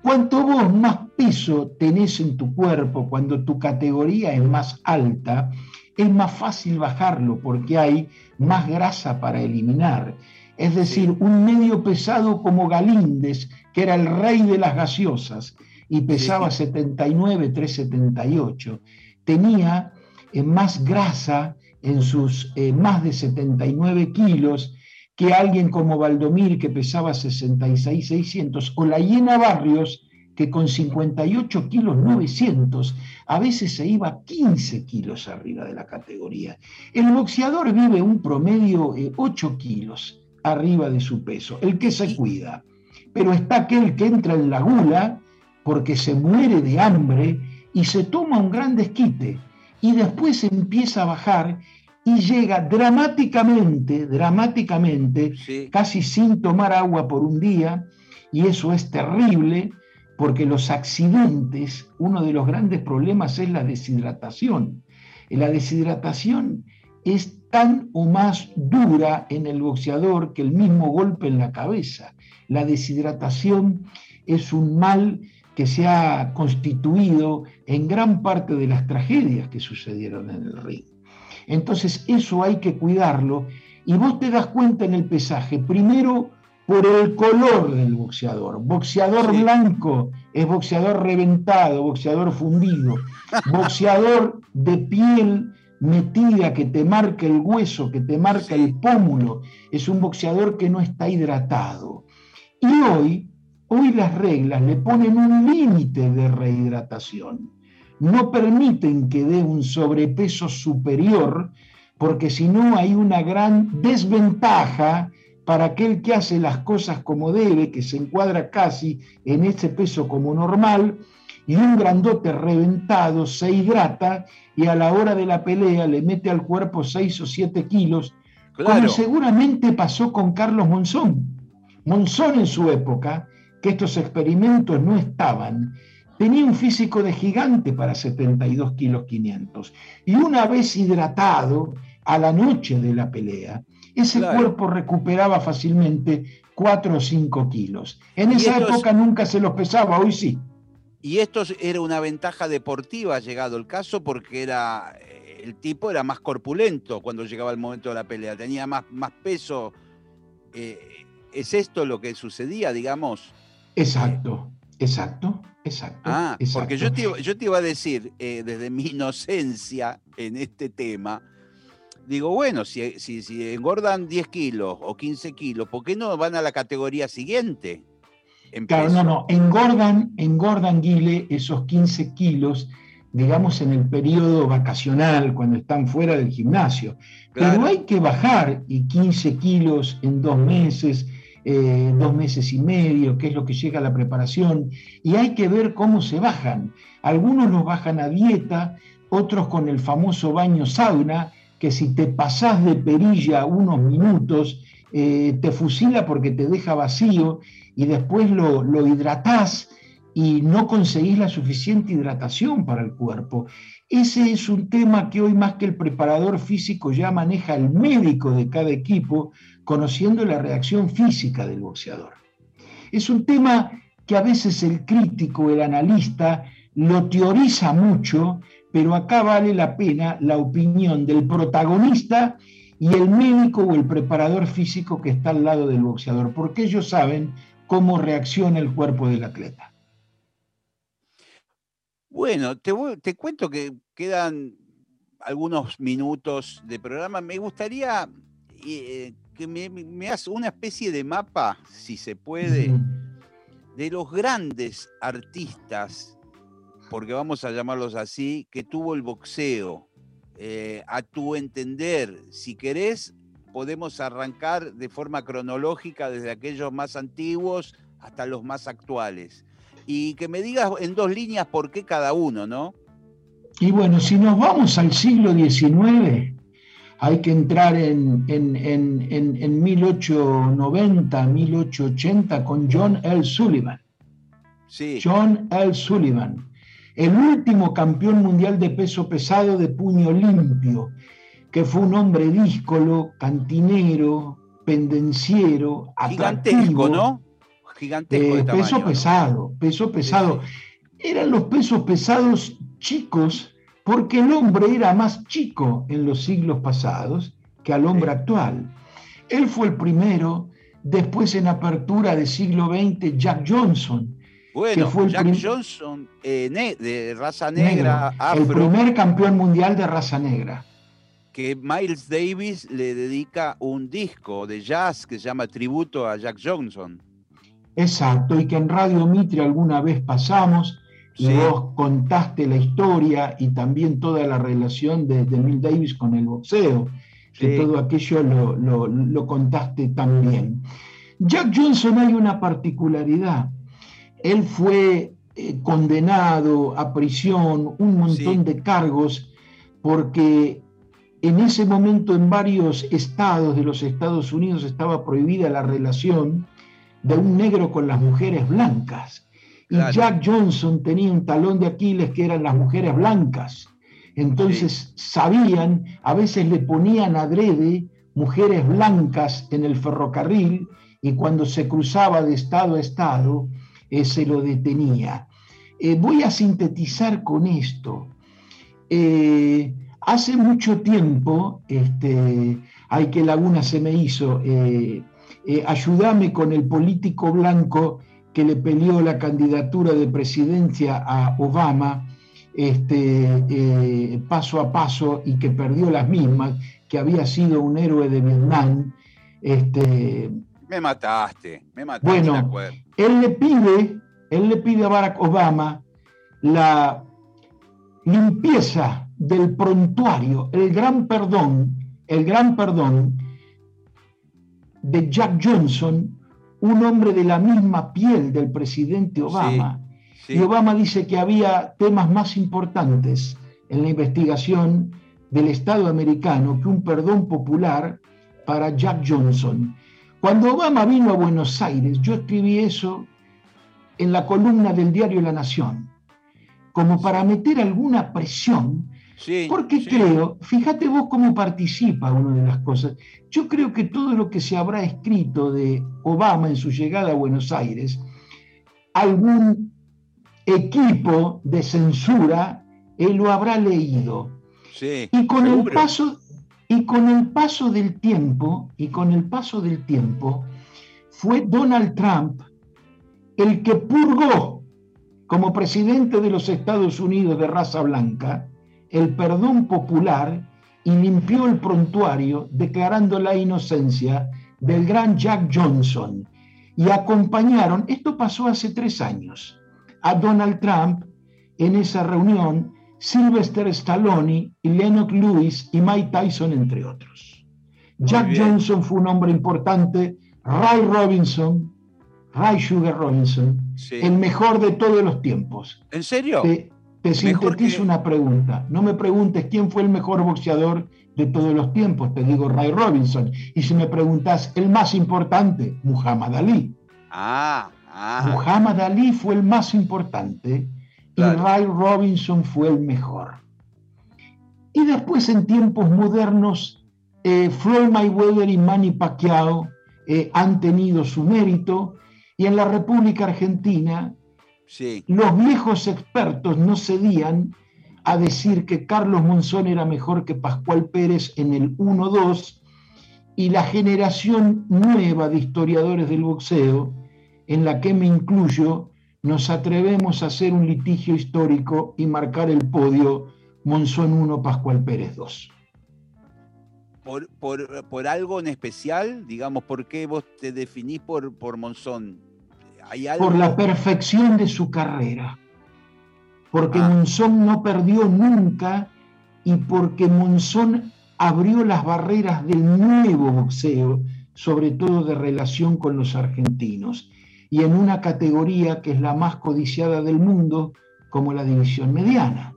Cuanto vos más peso tenés en tu cuerpo, cuando tu categoría es más alta, es más fácil bajarlo porque hay más grasa para eliminar. Es decir, un medio pesado como Galíndez, que era el rey de las gaseosas y pesaba 79, 378, tenía eh, más grasa en sus eh, más de 79 kilos que alguien como Valdomir que pesaba 66, 600 o la Hiena Barrios que con 58 kilos 900 a veces se iba 15 kilos arriba de la categoría. El boxeador vive un promedio de 8 kilos arriba de su peso, el que se cuida. Pero está aquel que entra en la gula porque se muere de hambre y se toma un gran desquite y después empieza a bajar y llega dramáticamente, dramáticamente, casi sin tomar agua por un día, y eso es terrible porque los accidentes, uno de los grandes problemas es la deshidratación. La deshidratación es tan o más dura en el boxeador que el mismo golpe en la cabeza. La deshidratación es un mal que se ha constituido en gran parte de las tragedias que sucedieron en el ring. Entonces eso hay que cuidarlo y vos te das cuenta en el pesaje, primero por el color del boxeador. Boxeador blanco es boxeador reventado, boxeador fundido, boxeador de piel metida que te marca el hueso, que te marca el pómulo, es un boxeador que no está hidratado. Y hoy, hoy las reglas le ponen un límite de rehidratación. No permiten que dé un sobrepeso superior, porque si no hay una gran desventaja para aquel que hace las cosas como debe, que se encuadra casi en ese peso como normal, y un grandote reventado se hidrata y a la hora de la pelea le mete al cuerpo 6 o 7 kilos, como seguramente pasó con Carlos Monzón. Monzón en su época, que estos experimentos no estaban, tenía un físico de gigante para 72 kilos 500. Y una vez hidratado, a la noche de la pelea, ese cuerpo recuperaba fácilmente 4 o 5 kilos. En esa época nunca se los pesaba, hoy sí. Y esto era una ventaja deportiva, llegado el caso, porque era eh, el tipo era más corpulento cuando llegaba el momento de la pelea, tenía más, más peso. Eh, ¿Es esto lo que sucedía, digamos? Exacto, exacto, exacto. Ah, porque yo te, yo te, iba a decir, eh, desde mi inocencia en este tema, digo, bueno, si, si, si engordan 10 kilos o 15 kilos, ¿por qué no van a la categoría siguiente? Claro, no, no, engordan, engordan, Guile, esos 15 kilos, digamos, en el periodo vacacional, cuando están fuera del gimnasio. Pero hay que bajar y 15 kilos en dos meses, eh, dos meses y medio, que es lo que llega a la preparación, y hay que ver cómo se bajan. Algunos los bajan a dieta, otros con el famoso baño sauna, que si te pasás de perilla unos minutos eh, te fusila porque te deja vacío y después lo, lo hidratás y no conseguís la suficiente hidratación para el cuerpo. Ese es un tema que hoy más que el preparador físico ya maneja el médico de cada equipo, conociendo la reacción física del boxeador. Es un tema que a veces el crítico, el analista, lo teoriza mucho, pero acá vale la pena la opinión del protagonista y el médico o el preparador físico que está al lado del boxeador, porque ellos saben cómo reacciona el cuerpo del atleta. Bueno, te, cuento que quedan algunos minutos de programa. Me gustaría eh, que me, me hagas una especie de mapa, si se puede, de los grandes artistas, porque vamos a llamarlos así, que tuvo el boxeo eh, a tu entender, si querés, podemos arrancar de forma cronológica desde aquellos más antiguos hasta los más actuales. Y que me digas en dos líneas por qué cada uno, ¿no? Y bueno, si nos vamos al siglo XIX, hay que entrar en, en, en, en 1890, 1880 con John L. Sullivan. Sí. John L. Sullivan el último campeón mundial de peso pesado de puño limpio, que fue un hombre díscolo, cantinero, pendenciero, Gigantesco, ¿no? Gigantesco. Eh, peso pesado, peso pesado. Eran los pesos pesados chicos porque el hombre era más chico en los siglos pasados que al hombre actual. Él fue el primero, después en apertura del siglo XX, Jack Johnson, bueno, Jack Johnson, eh, de raza negra, El primer campeón mundial de raza negra. Que Miles Davis le dedica un disco de jazz que se llama Tributo a Jack Johnson. Exacto, y que en Radio Mitre alguna vez pasamos y vos contaste la historia y también toda la relación de, de Miles Davis con el boxeo, que todo aquello lo, lo contaste también. Jack Johnson hay una particularidad él fue eh, condenado a prisión, un montón de cargos, porque en ese momento en varios estados de los Estados Unidos estaba prohibida la relación de un negro con las mujeres blancas. Y Jack Johnson tenía un talón de Aquiles que eran las mujeres blancas. Entonces sabían, a veces le ponían adrede mujeres blancas en el ferrocarril y cuando se cruzaba de estado a estado, eh, se lo detenía. Eh, voy a sintetizar con esto. Eh, hace mucho tiempo, este, hay que laguna se me hizo, ayúdame con el político blanco que le peleó la candidatura de presidencia a Obama, este, paso a paso y que perdió las mismas, que había sido un héroe de Vietnam. Este, me mataste, me mataste. Bueno, él le pide, él le pide a Barack Obama la limpieza del prontuario, el gran perdón, el gran perdón de Jack Johnson, un hombre de la misma piel del presidente Obama. Y Obama dice que había temas más importantes en la investigación del Estado americano que un perdón popular para Jack Johnson. Cuando Obama vino a Buenos Aires, yo escribí eso en la columna del diario La Nación, como para meter alguna presión, porque creo, fíjate vos cómo participa una de las cosas, yo creo que todo lo que se habrá escrito de Obama en su llegada a Buenos Aires, algún equipo de censura él lo habrá leído. y con el paso y con el paso del tiempo, y con el paso del tiempo, fue Donald Trump el que purgó como presidente de los Estados Unidos de raza blanca el perdón popular y limpió el prontuario declarando la inocencia del gran Jack Johnson. Y acompañaron, esto pasó hace tres años, a Donald Trump en esa reunión Sylvester Stallone y Lennox Lewis y Mike Tyson, entre otros. Jack Johnson fue un hombre importante, Ray Robinson, Ray Sugar Robinson, el mejor de todos los tiempos. ¿En serio? Te, sintetizo una pregunta. No me preguntes quién fue el mejor boxeador, de todos los tiempos, te digo Ray Robinson. Y si me preguntas el más importante, Muhammad Ali. Ah, ah. Muhammad Ali fue el más importante y Ray Robinson fue el mejor. Y después en tiempos modernos, eh, Floyd Mayweather y Manny Pacquiao eh, han tenido su mérito. Y en la República Argentina los viejos expertos no cedían a decir que Carlos Monzón era mejor que Pascual Pérez en el 1-2 y la generación nueva de historiadores del boxeo, en la que me incluyo, nos atrevemos a hacer un litigio histórico y marcar el podio Monzón 1, Pascual Pérez 2. Por, por, algo en especial? Digamos, ¿por qué vos te definís por, por Monzón? Por la perfección de su carrera. Porque ah. Monzón no perdió nunca y porque Monzón abrió las barreras del nuevo boxeo, sobre todo de relación con los argentinos y en una categoría que es la más codiciada del mundo, como la división mediana.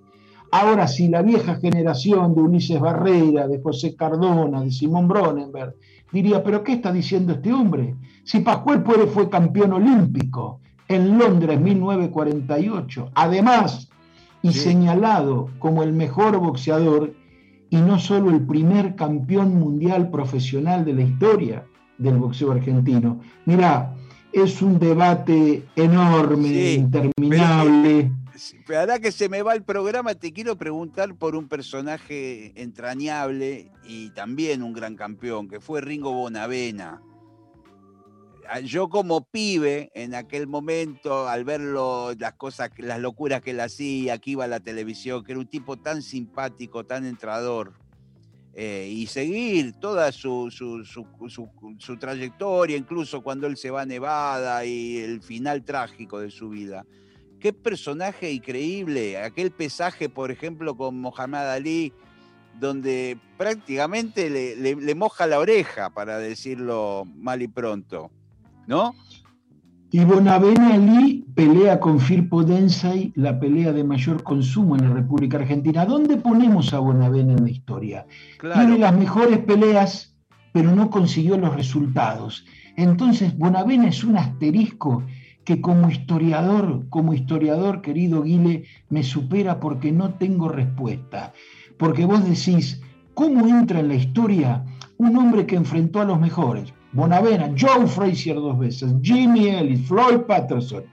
Ahora, si la vieja generación de Ulises Barrera, de José Cardona, de Simón Bronenberg, diría, pero ¿qué está diciendo este hombre? Si Pascual Pérez fue campeón olímpico en Londres 1948, además, y señalado como el mejor boxeador y no solo el primer campeón mundial profesional de la historia del boxeo argentino. Mira, es un debate enorme, interminable. Ahora que se me va el programa, te quiero preguntar por un personaje entrañable y también un gran campeón, que fue Ringo Bonavena. Ah, yo como pibe en aquel momento, al verlo, las cosas, las locuras que él hacía, que iba a la televisión, que era un tipo tan simpático, tan entrador, eh, y seguir toda su, su, trayectoria, incluso cuando él se va a Nevada y el final trágico de su vida. Qué personaje increíble, aquel pesaje, por ejemplo, con Mohamed Ali, donde prácticamente le, le moja la oreja, para decirlo mal y pronto, ¿no? Y Bonavena Ali pelea con Firpo Densay la pelea de mayor consumo en la República Argentina. ¿Dónde ponemos a Bonavena en la historia? Tiene las mejores peleas, pero no consiguió los resultados. Entonces, Bonavena es un asterisco que como historiador, como historiador, querido Guile, me supera porque no tengo respuesta. Porque vos decís, ¿cómo entra en la historia un hombre que enfrentó a los mejores? Bonavena, Joe Frazier dos veces, Jimmy Ellis, Floyd Patterson.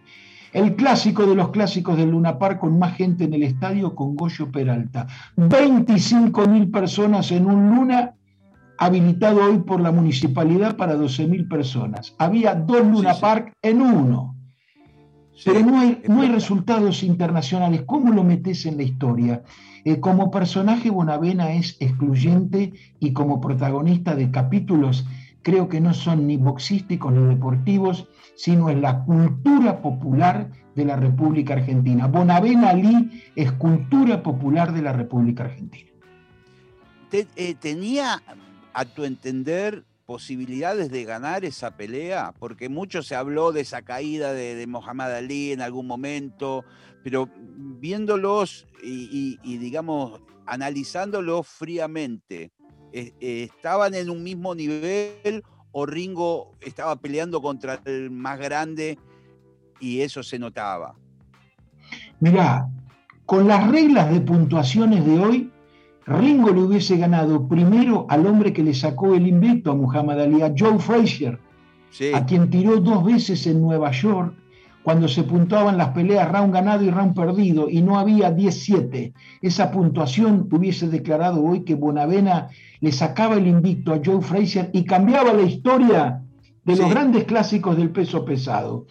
El clásico de los clásicos del Luna Park con más gente en el estadio con Goyo Peralta. 25 mil personas en un Luna habilitado hoy por la municipalidad para 12 mil personas. Había dos Luna Park en uno. Pero no hay, no hay, resultados internacionales. ¿Cómo lo metes en la historia? Eh, como personaje, Bonavena es excluyente y como protagonista de capítulos creo que no son ni boxísticos ni deportivos, sino en la cultura popular de la República Argentina. Bonavena Ali es cultura popular de la República Argentina. Eh, ¿Tenía, a tu entender, posibilidades de ganar esa pelea? Porque mucho se habló de esa caída de, de Mohamed Ali en algún momento, pero viéndolos y, digamos, analizándolos fríamente, estaban en un mismo nivel o Ringo estaba peleando contra el más grande y eso se notaba? Mirá, con las reglas de puntuaciones de hoy, Ringo le hubiese ganado primero al hombre que le sacó el invicto a Muhammad Ali, a Joe Frazier, a quien tiró dos veces en Nueva York cuando se puntuaban las peleas round ganado y round perdido y no había 17. Esa puntuación hubiese declarado hoy que Bonavena le sacaba el invicto a Joe Frazier y cambiaba la historia de los grandes clásicos del peso pesado.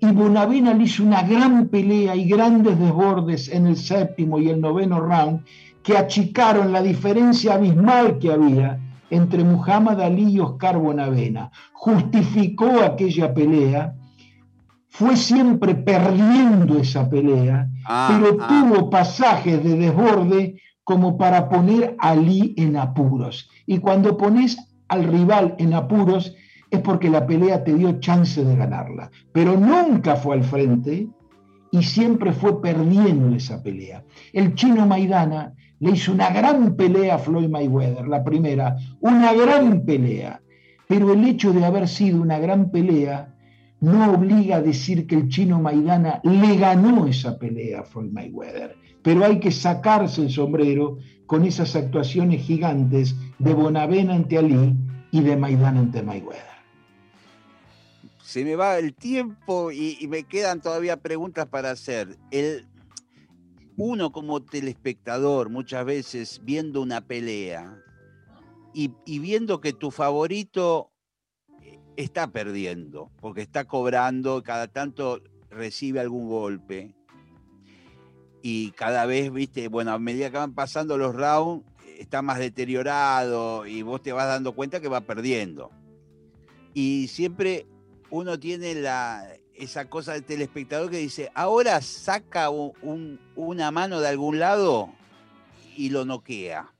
Y Bonavena le hizo una gran pelea y grandes desbordes en el séptimo y el noveno round que achicaron la diferencia abismal que había entre Muhammad Ali y Oscar Bonavena. Justificó aquella pelea fue siempre perdiendo esa pelea, ah, pero ah. tuvo pasajes de desborde como para poner a Ali en apuros. Y cuando pones al rival en apuros es porque la pelea te dio chance de ganarla, pero nunca fue al frente y siempre fue perdiendo esa pelea. El chino Maidana le hizo una gran pelea a Floyd Mayweather, la primera, una gran pelea. Pero el hecho de haber sido una gran pelea no obliga a decir que el chino Maidana le ganó esa pelea a Floyd Mayweather. Pero hay que sacarse el sombrero con esas actuaciones gigantes de Bonavena ante Ali y de Maidana ante Mayweather. Se me va el tiempo y, me quedan todavía preguntas para hacer. El, uno como telespectador, muchas veces viendo una pelea y, y viendo que tu favorito está perdiendo, porque está cobrando, cada tanto recibe algún golpe. Y cada vez, viste, bueno, a medida que van pasando los rounds, está más deteriorado y vos te vas dando cuenta que va perdiendo. Y siempre uno tiene la, esa cosa del telespectador que dice, ahora saca una mano de algún lado y lo noquea.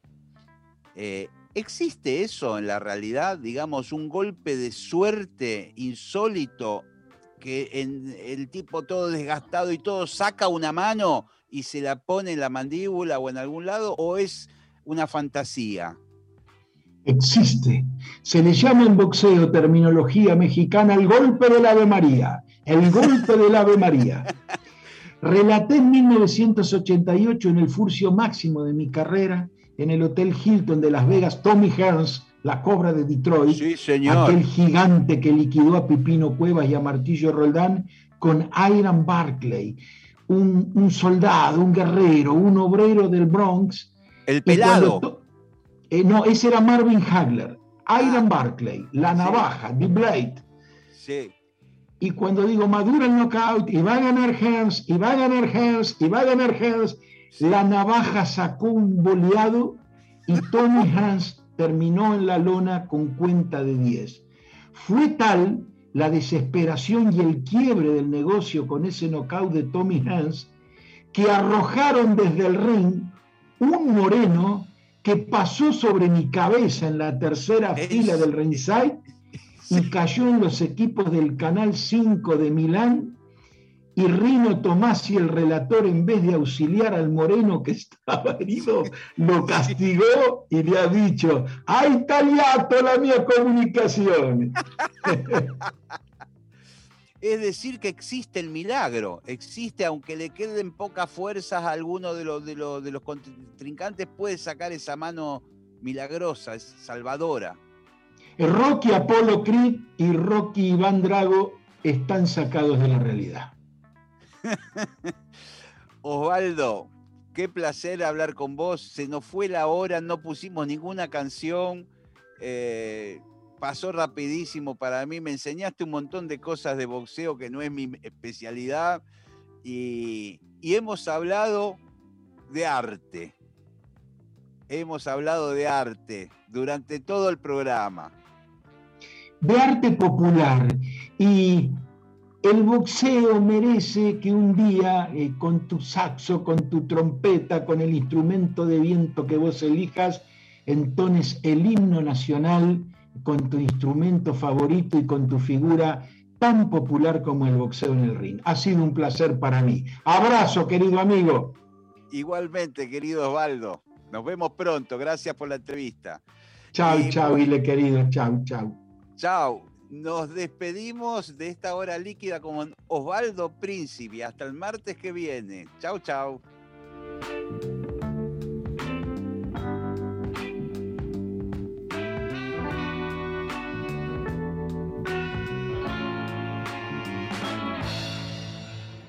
Eh, ¿Existe eso en la realidad? Digamos, un golpe de suerte insólito que en el tipo todo desgastado y todo saca una mano y se la pone en la mandíbula o en algún lado, o es una fantasía? Existe. Se le llama en boxeo, terminología mexicana, el golpe del Ave María. El golpe del Ave María. Relaté en 1988 en el furcio máximo de mi carrera en el Hotel Hilton de Las Vegas, Tommy Hearns, la cobra de Detroit, aquel gigante que liquidó a Pipino Cuevas y a Martillo Roldán con Iron Barclay, un, soldado, un guerrero, un obrero del Bronx. El pelado. Eh, no, ese era Marvin Hagler. Iron ah. Barclay, la navaja, The Blade. Sí. Y cuando digo madura el knockout, y va a ganar Hearns, y va a ganar Hearns, y va a ganar Hearns, la navaja sacó un boleado y Tommy Hans terminó en la lona con cuenta de 10. Fue tal la desesperación y el quiebre del negocio con ese knockout de Tommy Hans que arrojaron desde el ring un moreno que pasó sobre mi cabeza en la tercera fila del ringside y cayó en los equipos del Canal 5 de Milán y Rino Tomás y el relator, en vez de auxiliar al moreno que estaba herido, lo castigó y le ha dicho, ¡ay, tagliato la mía comunicación! Es decir, que existe el milagro, existe, aunque le queden pocas fuerzas a alguno de los, de los, de los contrincantes, puede sacar esa mano milagrosa, salvadora. Rocky Apolo Creed y Rocky Iván Drago están sacados de la realidad. Osvaldo, qué placer hablar con vos. Se nos fue la hora, no pusimos ninguna canción. Eh, pasó rapidísimo para mí. Me enseñaste un montón de cosas de boxeo que no es mi especialidad. Y, y hemos hablado de arte. Hemos hablado de arte durante todo el programa. De arte popular. Y el boxeo merece que un día, eh, con tu saxo, con tu trompeta, con el instrumento de viento que vos elijas, entones el himno nacional con tu instrumento favorito y con tu figura tan popular como el boxeo en el ring. Ha sido un placer para mí. Abrazo, querido amigo. Igualmente, querido Osvaldo. Nos vemos pronto. Gracias por la entrevista. Chao, chao, Ile querido. Chao, chao. Chao. Nos despedimos de esta hora líquida con Osvaldo Príncipe. Hasta el martes que viene. Chau, chau.